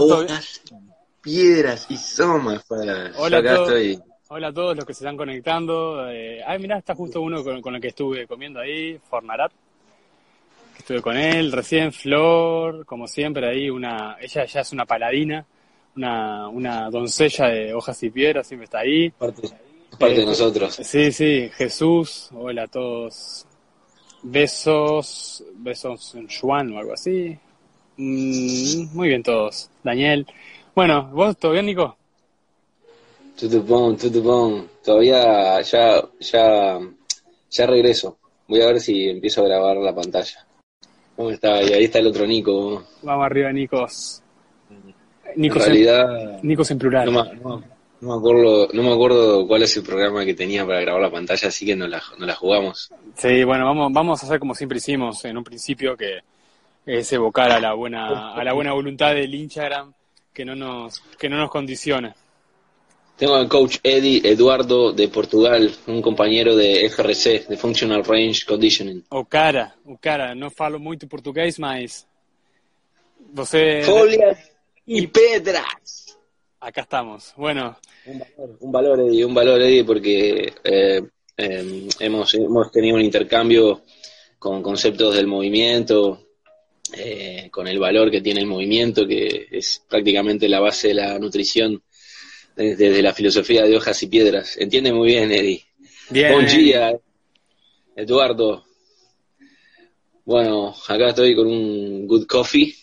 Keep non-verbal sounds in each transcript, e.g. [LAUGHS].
¿Vos todo- hojas, piedras y somas para. Hola acá todos. estoy. Hola a todos los que se están conectando. Eh, ay, mirá, está justo uno con, con el que estuve comiendo ahí, Fornarat. Que estuve con él recién, Flor, como siempre ahí, una, ella ya es una paladina, una, una doncella de hojas y piedras, siempre está ahí. Parte, parte de Eh, nosotros. Sí, sí, Jesús, hola a todos. Besos, besos en Juan o algo así. Mm, muy bien todos. Daniel. Bueno, ¿vos todo bien, Nico? Tudo bom. Todavía ya, ya, ya regreso. Voy a ver si empiezo a grabar la pantalla. ¿Cómo está? Y ahí está el otro Nico. Vamos arriba, Nicos. En Nicos en, realidad, Nicos en plural. no me, no, no me acuerdo, no me acuerdo cuál es el programa que tenía para grabar la pantalla, así que no la, no la jugamos. Sí, bueno, vamos, vamos a hacer como siempre hicimos en un principio, que es evocar a la buena, a la buena voluntad del Instagram que no nos, que no nos condiciona. Tengo al coach Eddie Eduardo de Portugal, un compañero de FRC, de Functional Range Conditioning. O cara, o cara, não falo muito português, mas você Folias y pedras. acá estamos. Bueno, Un valor, un valor, Eddie, un valor, Eddie, porque eh, eh, hemos, hemos tenido un intercambio con conceptos del movimiento, eh, con el valor que tiene el movimiento, que es prácticamente la base de la nutrición desde, desde la filosofía de hojas y piedras. Entiende muy bien, Eddie. bien. Buen día, Eduardo. Bueno, acá estoy con un good coffee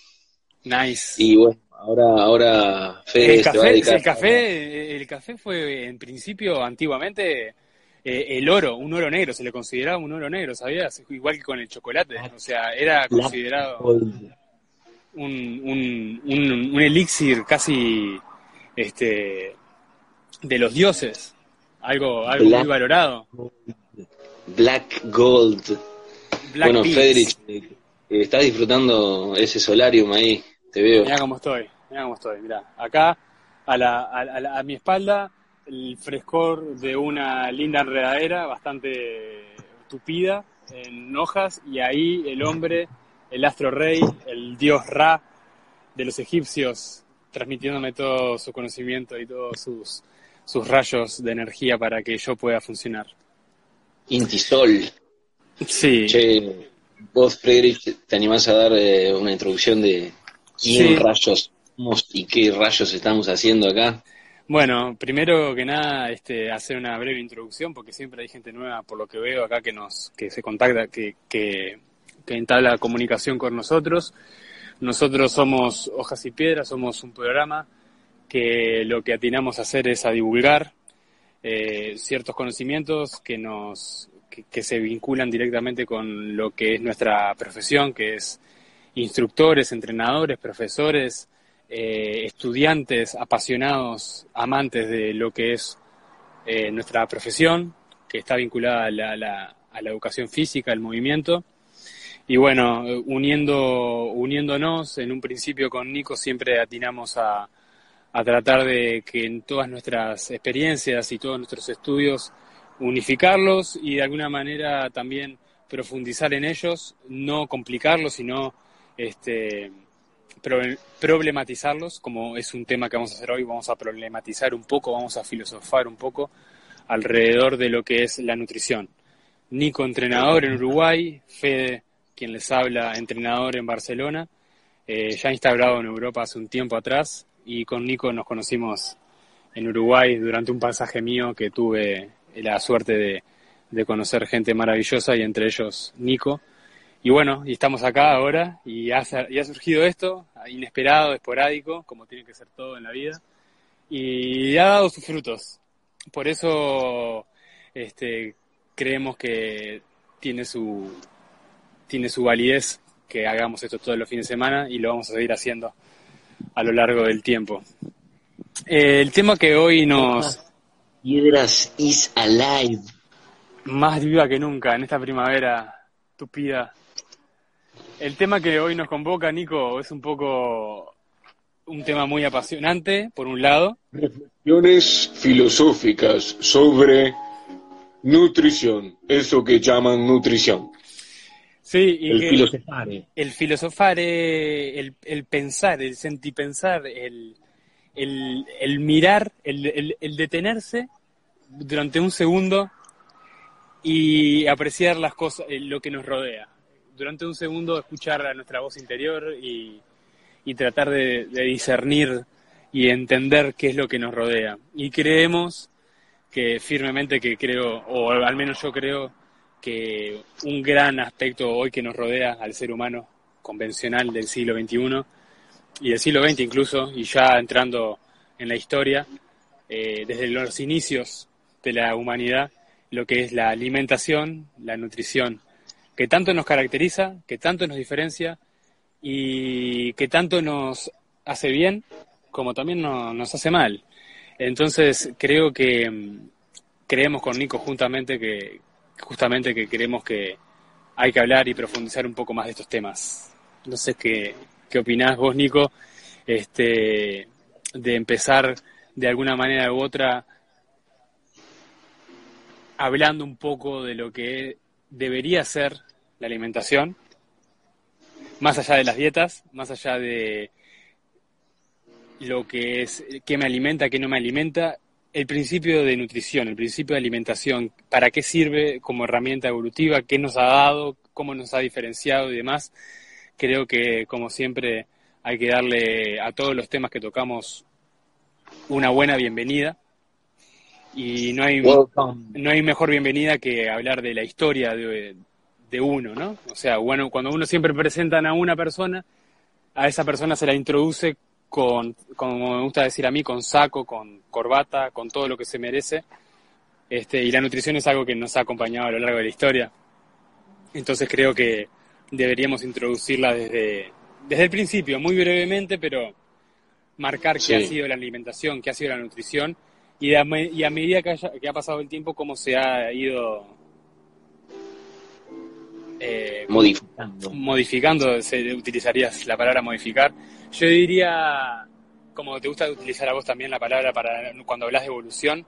Nice. y bueno, ahora, ahora Fede el se va a café, el café, el café fue en principio antiguamente eh, el oro, un oro negro, se le consideraba un oro negro, ¿sabías? Igual que con el chocolate, o sea, era considerado un, un, un, un elixir casi este de los dioses, algo, algo muy valorado. Black Gold. Black bueno. Federic, eh, estás disfrutando ese solarium ahí, te veo. Mira cómo estoy, mira cómo estoy, mira. Acá, a, la, a, la- a mi espalda, el frescor de una linda enredadera bastante tupida en hojas, y ahí el hombre, el astro rey, el dios Ra de los egipcios, transmitiéndome todo su conocimiento y todos sus, sus rayos de energía para que yo pueda funcionar. Intisol. Sí, Che, vos, Frederick, te animás a dar eh, una introducción de quién Sí. rayos somos y qué rayos estamos haciendo acá. Bueno, primero que nada, este, hacer una breve introducción, porque siempre hay gente nueva, por lo que veo acá, que nos, que se contacta, que, que, que entabla comunicación con nosotros. Nosotros somos Hojas y Piedras, somos un programa que lo que atinamos a hacer es a divulgar eh, ciertos conocimientos que nos, que, que se vinculan directamente con lo que es nuestra profesión, que es instructores, entrenadores, profesores, eh, estudiantes apasionados, amantes de lo que es eh, nuestra profesión, que está vinculada a la, la- a la educación física, al movimiento. Y bueno, uniendo, uniéndonos, en un principio con Nico siempre atinamos a, a tratar de que en todas nuestras experiencias y todos nuestros estudios unificarlos y de alguna manera también profundizar en ellos, no complicarlos, sino este, problematizarlos, como es un tema que vamos a hacer hoy, vamos a problematizar un poco, vamos a filosofar un poco alrededor de lo que es la nutrición. Nico, entrenador en Uruguay, Fede, quien les habla, entrenador en Barcelona, eh, ya instaurado en Europa hace un tiempo atrás, y con Nico nos conocimos en Uruguay durante un pasaje mío que tuve la suerte de, de conocer gente maravillosa y entre ellos Nico. Y bueno, y estamos acá ahora y ha, y ha surgido esto, inesperado, esporádico, como tiene que ser todo en la vida, y ha dado sus frutos. Por eso este, creemos que tiene su, tiene su validez que hagamos esto todos los fines de semana y lo vamos a seguir haciendo a lo largo del tiempo. Eh, el tema que hoy nos, Piedras is alive. más viva que nunca en esta primavera tupida. El tema que hoy nos convoca, Nico, es un poco un tema muy apasionante, por un lado. Reflexiones filosóficas sobre nutrición, eso que llaman nutrición. Sí, y el filosofare. el filosofar, el, el pensar, el sentipensar, el, el, el mirar, el, el- el detenerse durante un segundo y apreciar las cosas, eh, lo que nos rodea. Durante un segundo escuchar a nuestra voz interior y, y tratar de, discernir y entender qué es lo que nos rodea. Y creemos que firmemente que creo, o al menos yo creo, que un gran aspecto hoy que nos rodea al ser humano convencional del siglo XXI y del siglo XX incluso, y ya entrando en la historia, eh, desde los inicios de la humanidad, lo que es la alimentación, la nutrición, que tanto nos caracteriza, que tanto nos diferencia y que tanto nos hace bien como también no- nos hace mal. Entonces creo que mm, creemos con Nico juntamente que justamente que creemos que hay que hablar y profundizar un poco más de estos temas. No sé qué, qué opinás vos, Nico, este, de empezar de alguna manera u otra hablando un poco de lo que debería ser la alimentación, más allá de las dietas, más allá de lo que es qué me alimenta, qué no me alimenta, el principio de nutrición, el principio de alimentación, para qué sirve como herramienta evolutiva, qué nos ha dado, cómo nos ha diferenciado y demás. Creo que, como siempre, hay que darle a todos los temas que tocamos una buena bienvenida. Y no hay, Welcome. no hay mejor bienvenida que hablar de la historia de, de uno, ¿no? O sea, bueno, cuando uno siempre presentan a una persona, a esa persona se la introduce con, como me gusta decir a mí, con saco, con corbata, con todo lo que se merece. Este, y la nutrición es algo que nos ha acompañado a lo largo de la historia. Entonces creo que deberíamos introducirla desde, desde el principio, muy brevemente, pero marcar qué ha sido la alimentación, qué ha sido la nutrición, y a, y a medida que, haya- que ha pasado el tiempo, cómo se ha ido eh, Modificando. modificando, se utilizarías la palabra modificar. Yo diría, como te gusta utilizar a vos también la palabra para cuando hablas de evolución,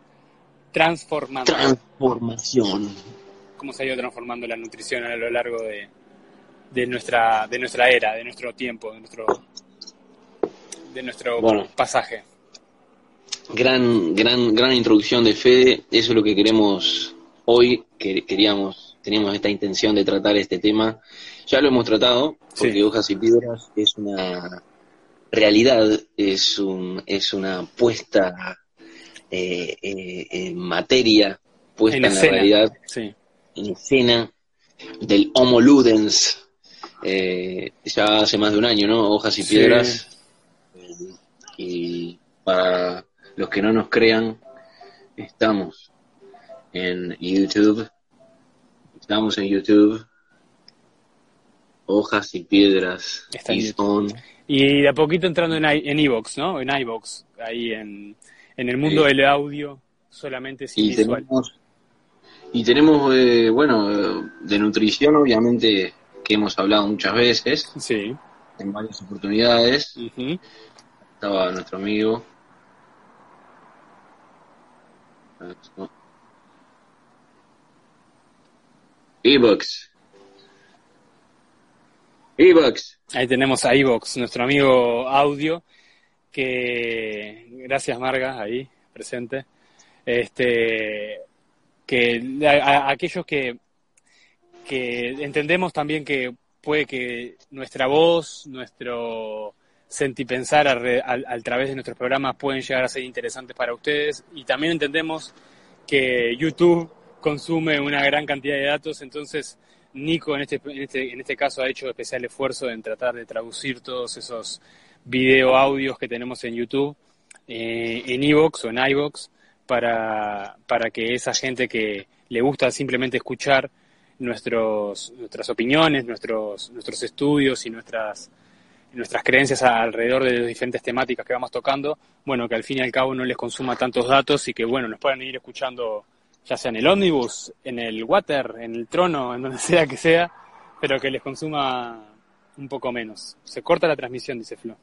transformando. Transformación. cómo se ha ido transformando la nutrición a lo largo de, de nuestra de nuestra era, de nuestro tiempo, de nuestro de nuestro Bueno. pasaje. Gran, gran, gran introducción de Fede. Eso es lo que queremos hoy. Que queríamos, teníamos esta intención de tratar este tema. Ya lo hemos tratado, porque Sí. Hojas y Piedras es una realidad, es, un, es una puesta eh, eh, en materia, puesta En en, la realidad, Sí. en escena del Homo Ludens. eh, ya hace más de un año, ¿no? Hojas y. Piedras. Y para los que no nos crean, estamos en YouTube. Estamos en YouTube. Hojas y Piedras. Está is on. Y de a poquito entrando en i- en iVoox, ¿no? En iVoox, ahí en, en el mundo Sí. del audio solamente sin Y visual. tenemos, y tenemos eh, bueno, de nutrición, obviamente, que hemos hablado muchas veces, Sí. en varias oportunidades. Estaba nuestro amigo. Ebooks. Ebooks. Ahí tenemos a iVoox, nuestro amigo audio, que gracias Marga, ahí presente, este, que a, a- aquellos que, que entendemos también que puede que nuestra voz, nuestro sentipensar al través de nuestros programas pueden llegar a ser interesantes para ustedes y también entendemos que YouTube consume una gran cantidad de datos, entonces Nico en este, en este, en este caso ha hecho especial esfuerzo en tratar de traducir todos esos video audios que tenemos en YouTube, eh, en Evox o en iVox, para, para que esa gente que le gusta simplemente escuchar nuestros, nuestras opiniones, nuestros, nuestros estudios y nuestras, nuestras creencias alrededor de las diferentes temáticas que vamos tocando, bueno, que al fin y al cabo no les consuma tantos datos y que, bueno, nos puedan ir escuchando ya sea en el ómnibus, en el water, en el trono, en donde [LAUGHS] sea que sea, pero que les consuma un poco menos. Se corta la transmisión, dice Flo.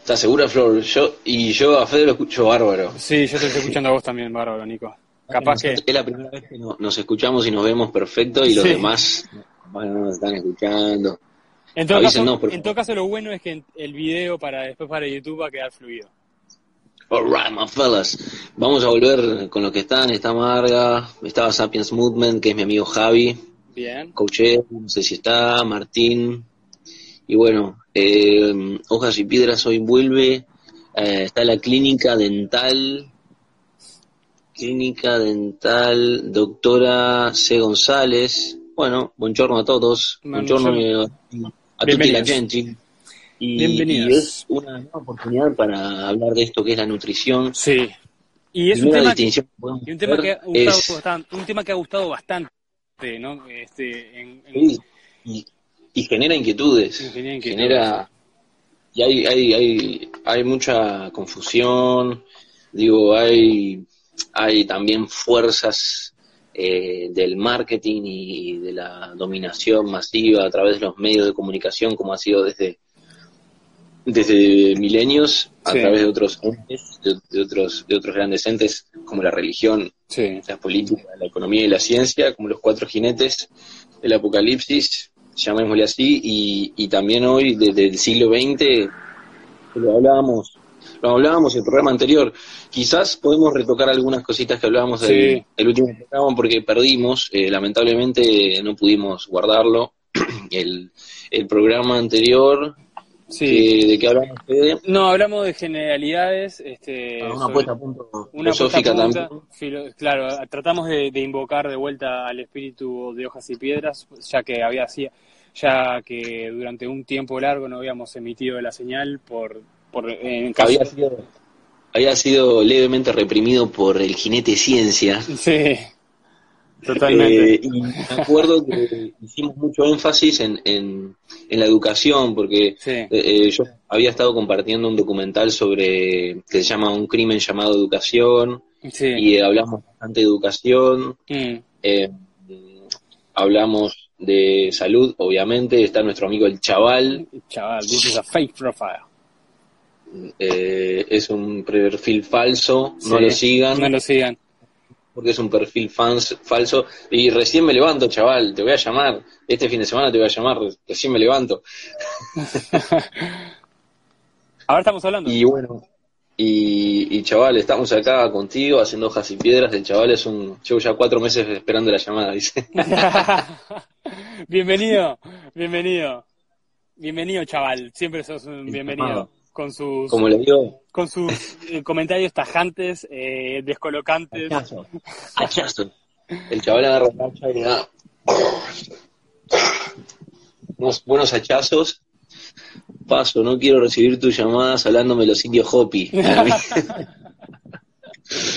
¿Estás segura, Flor? Yo, y yo a Fede lo escucho bárbaro. Sí, yo te estoy escuchando a vos también, bárbaro, Nico. Capaz que... Es la primera vez que no- nos escuchamos y nos vemos perfecto y los Sí. demás no nos están escuchando. En todo, caso, por en todo caso, lo bueno es que el video para después para YouTube va a quedar fluido. Alright, my fellas. Vamos a volver con los que están. Está Marga, estaba Sapiens Movement, que es mi amigo Javi, Bien. Coche, no sé si está, Martín. Y bueno, eh, Hojas y Piedras hoy vuelve. Eh, está la clínica dental. Clínica dental, doctora C. González. Bueno, buongiorno a todos. Buongiorno eh, a tutti la gente. Y, Bienvenidos. y es una nueva oportunidad para hablar de esto que es la nutrición. Sí. Y es un Primera tema, que, distinción que podemos y un tema que ha gustado es- bastante, un tema que ha gustado bastante, ¿no? Este, en, en- Sí, y, y genera inquietudes, Y genera inquietudes. genera y hay, hay, hay, hay mucha confusión, digo, hay, hay también fuerzas eh, del marketing y de la dominación masiva a través de los medios de comunicación, como ha sido desde desde milenios, a Sí. través de otros entes, de, de otros, de otros grandes entes, como la religión, sí. la política, la economía y la ciencia, como los cuatro jinetes del apocalipsis, llamémosle así, y, y también hoy, desde el siglo XX, lo hablábamos, lo hablábamos en el programa anterior, quizás podemos retocar algunas cositas que hablábamos Sí. del, del último programa porque perdimos, eh, lamentablemente no pudimos guardarlo, [CLEARS THROAT] el, el programa anterior, Sí. ¿de qué hablamos Fede? No, hablamos de generalidades, este, Ah, una puesta a punto una filosófica puesta a punta, también. filo- claro, tratamos de, de invocar de vuelta al espíritu de hojas y piedras, ya que había ya que durante un tiempo largo no habíamos emitido la señal por, por en caso, Había sido, había sido levemente reprimido por el jinete ciencia. sí, totalmente, Eh, y me acuerdo que hicimos mucho énfasis en, en, en la educación, porque sí, eh, eh, yo había estado compartiendo un documental sobre que se llama Un crimen llamado educación, sí, y eh, hablamos bastante de educación, Mm, eh, hablamos de salud, obviamente, está nuestro amigo el chaval, chaval, this is a fake profile, es un perfil falso, no lo sigan. no lo sigan, porque es un perfil fans, falso. Y recién me levanto, chaval, te voy a llamar. Este fin de semana te voy a llamar, recién me levanto. [LAUGHS] ahora estamos hablando, Y bueno, y, y chaval, estamos acá contigo haciendo hojas y piedras. El chaval es un. Llevo ya cuatro meses esperando la llamada, dice. [LAUGHS] bienvenido, bienvenido, bienvenido chaval, siempre sos un bienvenido, con sus Como le digo, con sus eh, comentarios tajantes, eh, descolocantes. hachazo. Hachazo. El chaval agarra el hacha y le da. Unos buenos hachazos. Paso, no quiero recibir tus llamadas hablándome los indios Hopi. [LAUGHS]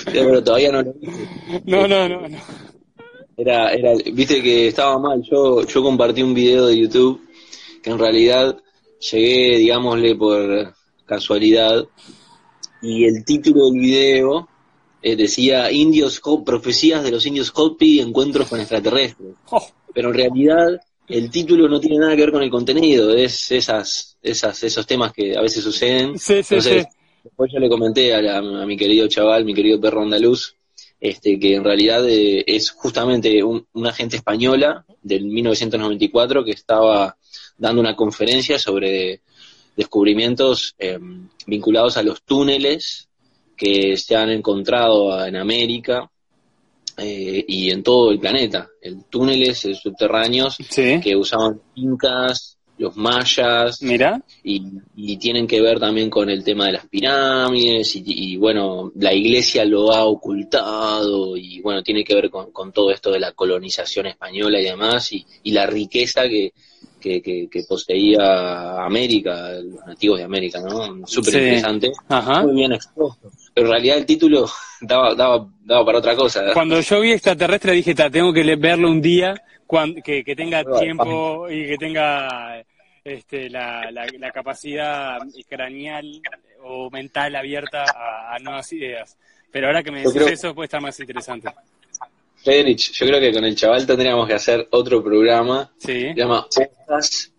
Pero todavía no lo hice. No, no, no, no. Era, era, viste que estaba mal. Yo, yo compartí un video de YouTube que en realidad llegué, digámosle, por casualidad. Y el título del video eh, decía Indios Profecías de los Indios Hopi, Encuentros con extraterrestres. Oh, Pero en realidad el título no tiene nada que ver con el contenido, es esas, esas, esos temas que a veces suceden. sí, sí, Entonces, sí. después yo le comenté a, la- a mi querido chaval, mi querido perro andaluz, este, que en realidad eh, es justamente un- una agente española del 1994 que estaba dando una conferencia sobre descubrimientos eh, vinculados a los túneles que se han encontrado en América eh, y en todo el planeta. El túneles subterráneos Sí. que usaban los incas, los mayas, Mira, y, y tienen que ver también con el tema de las pirámides y, y, bueno, la iglesia lo ha ocultado y bueno, tiene que ver con, con todo esto de la colonización española y demás y, y la riqueza que, que, que- que poseía América, los nativos de América, ¿no? Súper Sí. interesante, ajá. muy bien expuesto. Pero en realidad el título [LAUGHS] daba, daba, daba para otra cosa. Cuando yo vi extraterrestre dije, "Ta, tengo que verlo un día cuan- que, que tenga tiempo y que tenga este, la, la, la capacidad craneal o mental abierta a, a nuevas ideas. Pero ahora que me decís creo- eso puede estar más interesante. Federic, yo creo que con el chaval tendríamos que hacer otro programa Sí. Se llama Hojas,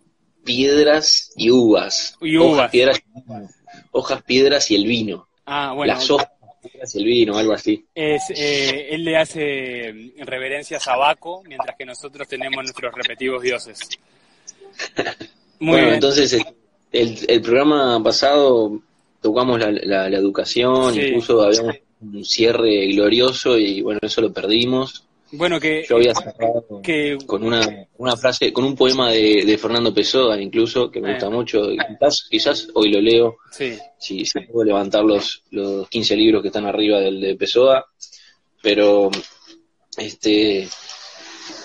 Piedras y Uvas. Y Hojas, uvas. piedras, hojas, piedras y el vino. Ah, bueno. Las hojas el vino, algo así. Es, eh, él le hace reverencias a Baco, mientras que nosotros tenemos nuestros repetitivos dioses. [LAUGHS] Muy bueno, bien. entonces el, el- el programa pasado tocamos la, la- la educación, Sí. incluso habíamos un cierre glorioso y bueno, eso lo perdimos. Bueno, que, Yo había cerrado que con una, una frase, con un poema de, de Fernando Pessoa incluso, que me Eh. gusta mucho, quizás, quizás hoy lo leo, sí, si, si puedo levantar los, los 15 libros que están arriba del de Pessoa, pero este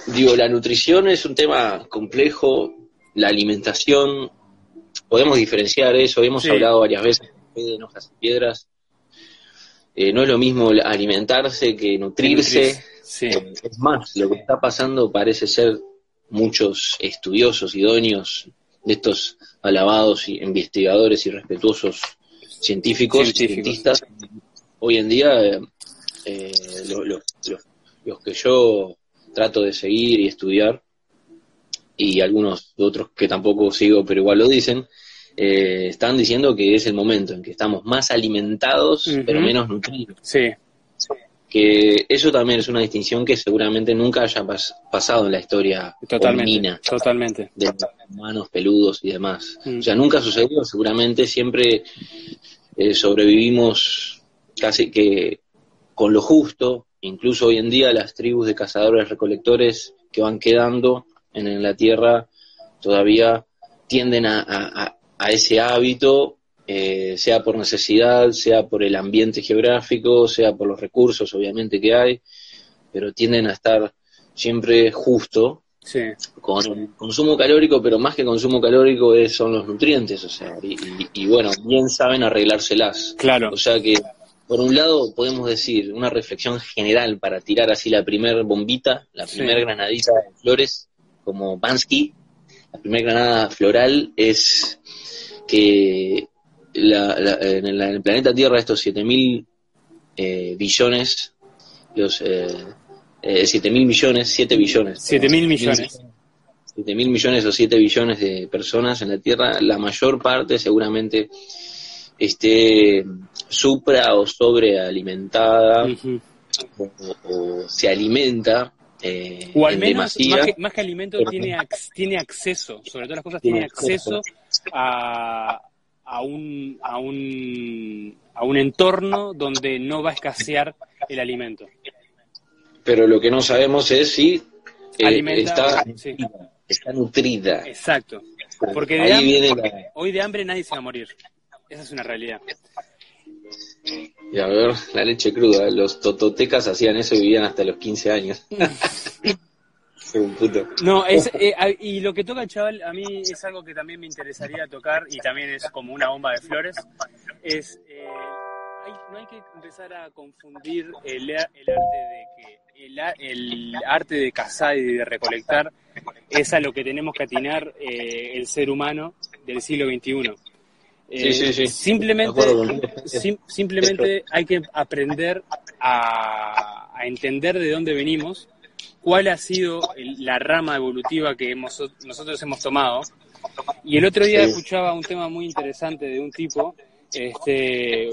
digo, la nutrición es un tema complejo, la alimentación, podemos diferenciar eso, hemos Sí. hablado varias veces de hojas y piedras, Eh, no es lo mismo alimentarse que nutrirse, sí, Es más, lo que está pasando parece ser muchos estudiosos, idóneos, de estos alabados y investigadores y respetuosos científicos, Científicos. cientistas, hoy en día eh, eh, lo- lo- lo- los que yo trato de seguir y estudiar, y algunos otros que tampoco sigo, pero igual lo dicen, eh, están diciendo que es el momento en que estamos más alimentados, pero menos nutridos. Sí, que eso también es una distinción que seguramente nunca haya pas- pasado en la historia totalmente, hominina totalmente. de los humanos peludos y demás. Mm. O sea, nunca sucedió, seguramente siempre eh, sobrevivimos casi que con lo justo, incluso hoy en día las tribus de cazadores recolectores que van quedando en, en la tierra todavía tienden a, a- a- a ese hábito, eh, sea por necesidad, sea por el ambiente geográfico, sea por los recursos obviamente que hay, pero tienden a estar siempre justo Sí, con consumo calórico, pero más que consumo calórico es, son los nutrientes, o sea, y, y- y bueno, bien saben arreglárselas. claro. O sea que, por un lado, podemos decir una reflexión general para tirar así la primer bombita, la Sí. primer granadita de flores, como Bansky, la primera granada floral es que la- la- en, el, en el planeta Tierra estos 7000 eh, billones, los eh, eh, 7000 millones, 7 billones. 7.000 millones. 7 mil millones o 7 billones de personas en la Tierra, la mayor parte seguramente esté supra o sobrealimentada Ujú. o, o se alimenta eh, O al en menos, más que, más que alimento, tiene, ac- tiene acceso, sobre todas las cosas, tiene Tiene acceso a, a, un, a, un, a un entorno donde no va a escasear el alimento. Pero lo que no sabemos es si eh, está, sí. está nutrida. Exacto. Porque de hambre- la, Hoy de hambre nadie se va a morir. Esa es una realidad. y a ver, la leche cruda. Los tototecas hacían eso y vivían hasta los 15 años. [LAUGHS] Un puto. No, es, [LAUGHS] eh, y lo que toca el chaval a mí es algo que también me interesaría tocar y también es como una bomba de flores. Es, eh, hay- no hay que empezar a confundir el, arte de que el, arte de cazar y de recolectar es a lo que tenemos que atinar eh, el ser humano del siglo XXI. Eh, Sí, sí, sí. Simplemente, sim- simplemente hay que aprender a, a entender de dónde venimos, cuál ha sido el- la rama evolutiva que hemos, nosotros hemos tomado. Y el otro día Sí. escuchaba un tema muy interesante de un tipo este,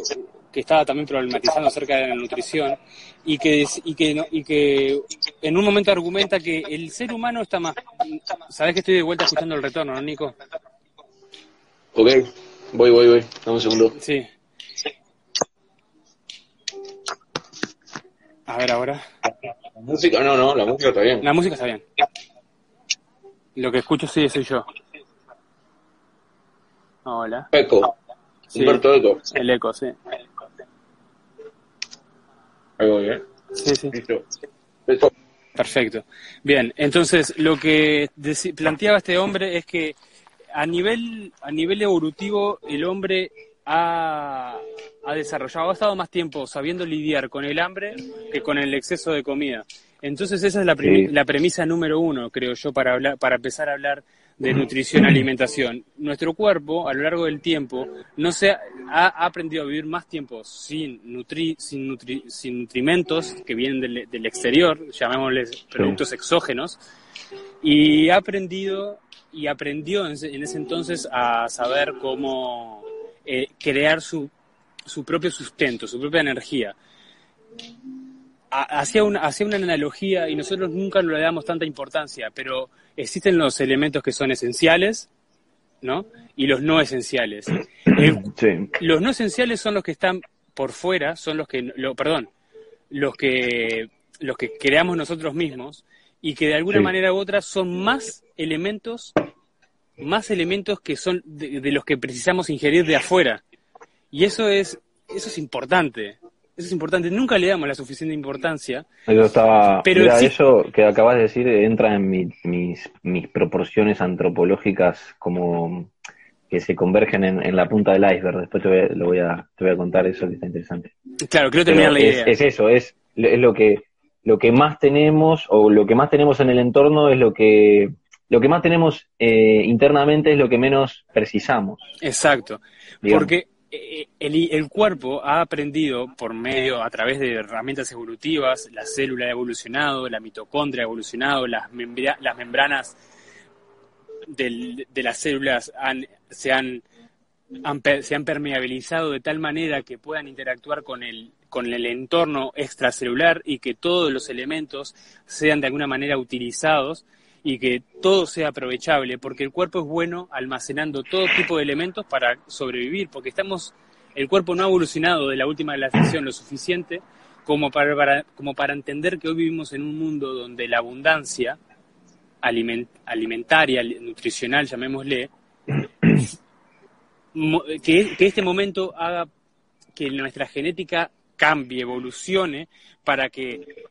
que estaba también problematizando acerca de la nutrición y que, y, que, y que en un momento argumenta que el ser humano está más... Sabes que estoy de vuelta escuchando el retorno, ¿no, Nico? Ok, voy, voy, voy. Dame un segundo. Sí. A ver ahora. La música, no, no, la música está bien. La música está bien. Lo que escucho sí soy yo. Hola. Eco. Sí. Humberto Eco. El eco, sí. Ahí voy, ¿eh? Sí, sí. Listo. Perfecto. Bien, entonces lo que planteaba este hombre es que a nivel, a nivel evolutivo el hombre ha, ha desarrollado, ha estado más tiempo sabiendo lidiar con el hambre que con el exceso de comida. Entonces esa es la, Sí. la premisa número uno, creo yo, para, hablar, para empezar a hablar de nutrición alimentación. Nuestro cuerpo, a lo largo del tiempo, no se ha, ha aprendido a vivir más tiempo sin, nutri, sin, nutri- sin nutrimentos que vienen del, del exterior, llamémosles productos exógenos, y ha aprendido y aprendió en ese, en ese entonces a saber cómo eh, crear su su propio sustento, su propia energía. Ha- Hacía una, hacía una analogía y nosotros nunca le damos tanta importancia, pero existen los elementos que son esenciales, ¿no? Y los no esenciales. [CLEARS THROAT] Sí, los no esenciales son los que están por fuera, son los que, lo, perdón, los que, los que creamos nosotros mismos y que de alguna Sí. manera u otra son más elementos, más elementos que son de, de los que precisamos ingerir de afuera. Y eso es, eso es importante. Eso es importante. Nunca le damos la suficiente importancia. Yo estaba. Pero mira, sí- eso que acabas de decir entra en mi- mis, mis proporciones antropológicas como que se convergen en, en la punta del iceberg. Después te voy, a, lo voy a, te voy a contar eso que está interesante. Claro, quiero Pero terminar la idea. es eso, es, es lo que lo que más tenemos o lo que más tenemos en el entorno es lo que lo que más tenemos eh, internamente es lo que menos precisamos. Exacto. digamos. Porque el, el cuerpo ha aprendido por medio, a través de herramientas evolutivas, la célula ha evolucionado, la mitocondria ha evolucionado, las, las membranas del- de las células han- se, han, han se han permeabilizado de tal manera que puedan interactuar con el, con el entorno extracelular y que todos los elementos sean de alguna manera utilizados y que todo sea aprovechable, porque el cuerpo es bueno almacenando todo tipo de elementos para sobrevivir, porque estamos, el cuerpo no ha evolucionado de la última glaciación lo suficiente como para, para- como para entender que hoy vivimos en un mundo donde la abundancia aliment- alimentaria, nutricional, llamémosle, mo- que, que este momento haga que nuestra genética cambie, evolucione, para que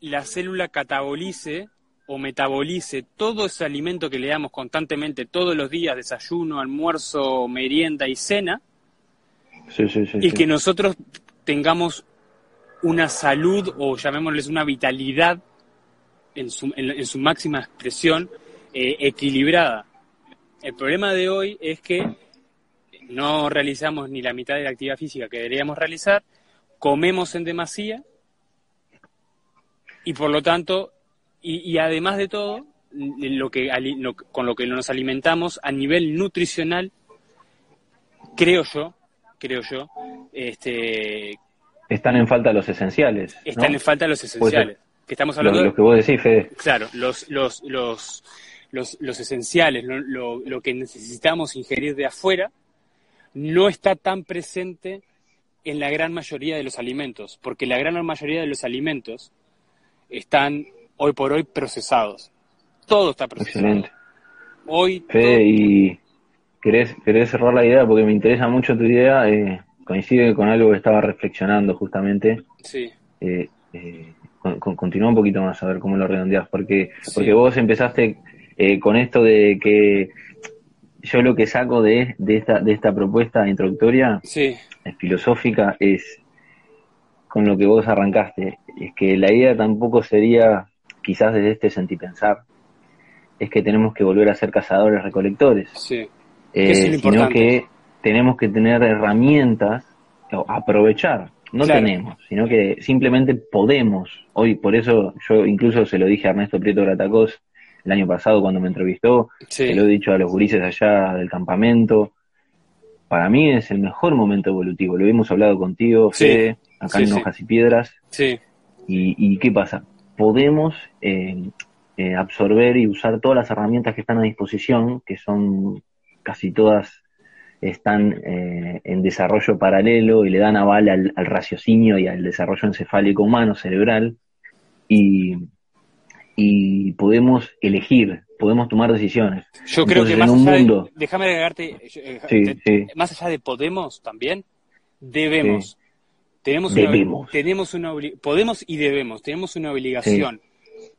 la célula catabolice o metabolice todo ese alimento que le damos constantemente todos los días, desayuno, almuerzo, merienda y cena, Sí, sí, sí, y que nosotros tengamos una salud o llamémosles una vitalidad en su, en, en su máxima expresión eh, equilibrada. El problema de hoy es que no realizamos ni la mitad de la actividad física que deberíamos realizar, comemos en demasía y por lo tanto, y, y además de todo, lo que, lo- con lo que nos alimentamos a nivel nutricional, creo yo, creo yo, este, Están en falta los esenciales. ¿no? están en falta los esenciales. Que estamos Lo, hablando de, lo que vos decís, Fede. Claro, los, los, los, los, los esenciales, lo, lo, lo que necesitamos ingerir de afuera, no está tan presente en la gran mayoría de los alimentos, porque la gran mayoría de los alimentos están hoy por hoy procesados. Todo está procesado. Excelente. Hoy Fede, todo- y querés, querés cerrar la idea porque me interesa mucho tu idea. eh, coincide con algo que estaba reflexionando justamente. sí, Eh, eh, con- con- continúa un poquito más a ver cómo lo redondeás, porque, Sí. porque vos empezaste eh, con esto de que yo lo que saco de, de, esta, de esta propuesta introductoria sí, filosófica es con lo que vos arrancaste, es que la idea tampoco sería, quizás desde este sentipensar, es que tenemos que volver a ser cazadores recolectores, sí, eh, sino importante. que tenemos que tener herramientas, o aprovechar, no Claro. tenemos, sino que simplemente podemos. Hoy, por eso yo incluso se lo dije a Ernesto Prieto Gratacós el año pasado cuando me entrevistó, sí, se lo he dicho a los gurises allá del campamento. Para mí es el mejor momento evolutivo. Lo hemos hablado contigo, Sí. Fede, acá Sí, en. Hojas y Piedras. sí, ¿Y, y qué pasa? Podemos eh, eh, absorber y usar todas las herramientas que están a disposición, que son casi todas están eh, en desarrollo paralelo y le dan aval al, al raciocinio y al desarrollo encefálico humano, cerebral, y, y podemos elegir, podemos tomar decisiones. Yo creo que más en un allá mundo- de, déjame agregarte, eh, Sí, te- sí. más allá de podemos también, debemos. Tenemos una, tenemos una podemos y debemos, tenemos una obligación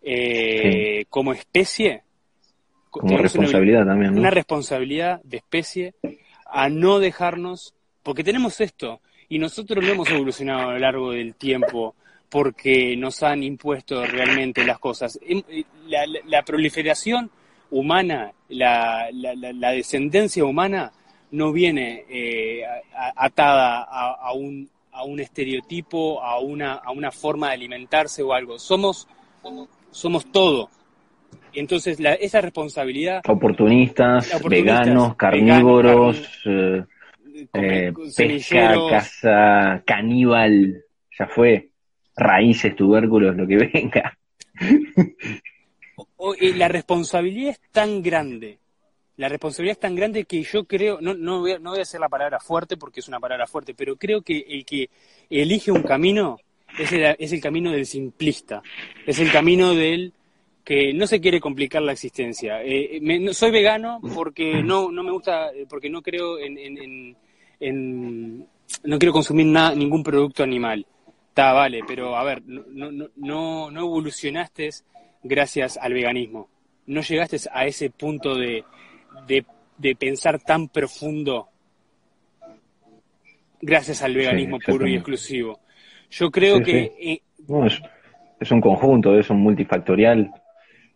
eh, como especie, co- Como tenemos una responsabilidad también, ¿no? una responsabilidad de especie a no dejarnos, porque tenemos esto, y nosotros no hemos evolucionado a lo largo del tiempo porque nos han impuesto realmente las cosas. Em- eh, La, la- la proliferación humana, la, la- la- la descendencia humana no viene eh, atada a, a un, a un estereotipo, a una, a una forma de alimentarse o algo. Somos, somos todo. Entonces, la- esa responsabilidad Oportunistas, Oportunistas, veganos, carnívoros, eh, eh, comer pesca, caza, caníbal, ya fue, raíces, tubérculos, lo que [LAUGHS] venga. eh, la responsabilidad es tan grande, la responsabilidad es tan grande que yo creo, no, no, voy a, no voy a hacer la palabra fuerte porque es una palabra fuerte, pero creo que el que elige un camino es el, es el camino del simplista, es el camino del que no se quiere complicar la existencia. Eh, no- soy vegano porque no, no me gusta, eh, porque no creo en, en- en- no quiero consumir ningún producto animal. Está, vale, pero a ver, no, no- no, no evolucionaste gracias al veganismo. No llegaste a ese punto de, de, de pensar tan profundo gracias al veganismo puro y exclusivo. Yo creo Sí, que eh, No, es, es un conjunto, es un multifactorial.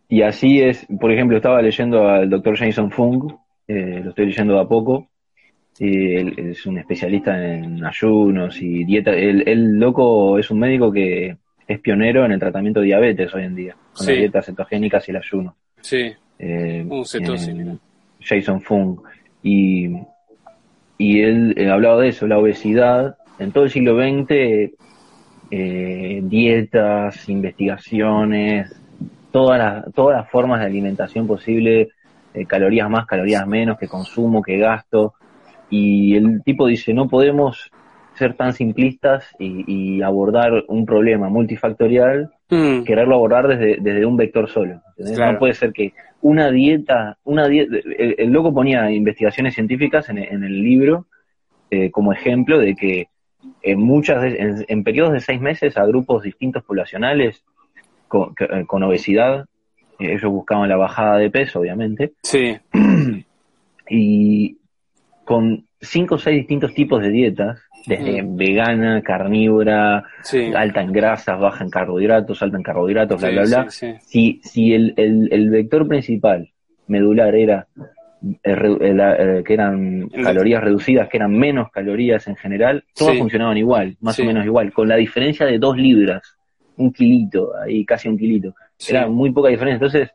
Y así es, por ejemplo, estaba leyendo al doctor Jason Fung, eh, lo estoy leyendo de a poco, y él es un especialista en ayunos y dieta. El, el loco es un médico que es pionero en el tratamiento de diabetes hoy en día, con las dietas cetogénicas y el ayuno. sí, Eh, cetosis, en-. Jason Fung. Y, y él hablaba de eso, la obesidad. En todo el siglo XX, eh, dietas, investigaciones, todas las, todas las formas de alimentación posible, eh, calorías más, calorías menos, que consumo, que gasto. Y el tipo dice, no podemos ser tan simplistas y, y abordar un problema multifactorial Mm, quererlo abordar desde, desde un vector solo. No puede ser que una dieta, una dieta, el, el loco ponía investigaciones científicas en, en el libro eh, como ejemplo de que en muchas en, en periodos de seis meses a grupos distintos poblacionales con, eh, con obesidad, eh, ellos buscaban la bajada de peso, obviamente, sí, [CLEARS THROAT] y con cinco o seis distintos tipos de dietas, desde Mm. vegana, carnívora, sí. alta en grasas, baja en carbohidratos, alta en carbohidratos, bla, Sí, bla, bla. sí. Si, si el, el, el vector principal medular era eh, re- eh, la- eh, que eran El- calorías reducidas, que eran menos calorías en general, todas funcionaban igual, más o menos igual, con la diferencia de dos libras, un kilito, ahí casi un kilito. Era muy poca diferencia. Entonces,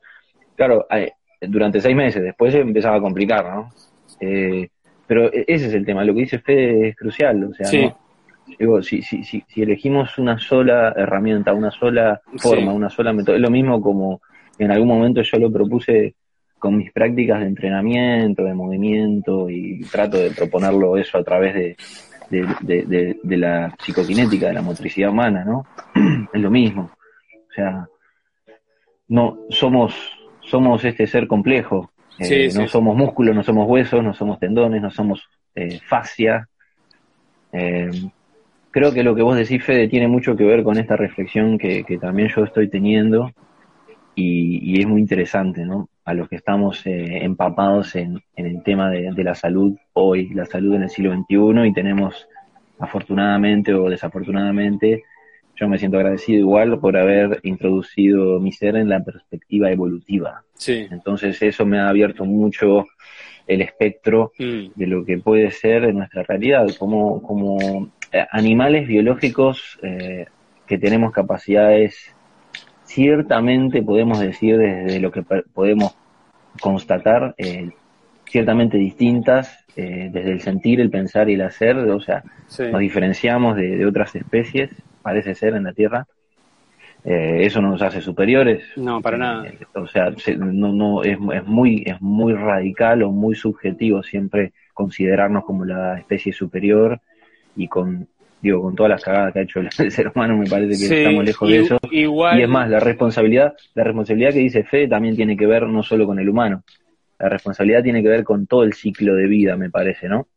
claro, eh, durante seis meses, después empezaba a complicar, ¿no? Eh, pero e- ese es el tema, lo que dice Fede es crucial, o sea, Sí. ¿no? Digo, si, si, si, si elegimos una sola herramienta, una sola forma, Sí. una sola método, es lo mismo como en algún momento yo lo propuse con mis prácticas de entrenamiento, de movimiento, y trato de proponerlo eso a través de, de, de- de- de la psicoquinética, de la motricidad humana, ¿no? [CLEARS THROAT] es lo mismo. O sea, no somos, somos este ser complejo. Eh, Sí, no somos músculos, no somos huesos, no somos tendones, no somos eh, fascia. Eh, creo que lo que vos decís, Fede, tiene mucho que ver con esta reflexión que, que también yo estoy teniendo y, y es muy interesante, ¿no? A los que estamos eh, empapados en, en el tema de, de la salud hoy, la salud en el siglo XXI y tenemos, afortunadamente o desafortunadamente, yo me siento agradecido igual por haber introducido mi ser en la perspectiva evolutiva. Sí. Entonces eso me ha abierto mucho el espectro Mm, de lo que puede ser en nuestra realidad, como, como eh, animales biológicos eh, que tenemos capacidades, ciertamente podemos decir desde lo que podemos constatar, eh, ciertamente distintas, eh, desde el sentir, el pensar y el hacer, o sea, sí. nos diferenciamos de, de otras especies, parece ser en la Tierra. Eh, eso no nos hace superiores. No, para nada. Eh, o sea, se- no, no, es, es muy, es muy radical o muy subjetivo siempre considerarnos como la especie superior y con, digo, con todas las cagadas que ha hecho el, el [LAUGHS] ser humano, me parece que Sí, estamos lejos de eso. Igual, Y es más, la responsabilidad, la responsabilidad que dice Fede también tiene que ver no solo con el humano, la responsabilidad tiene que ver con todo el ciclo de vida, me parece, ¿no?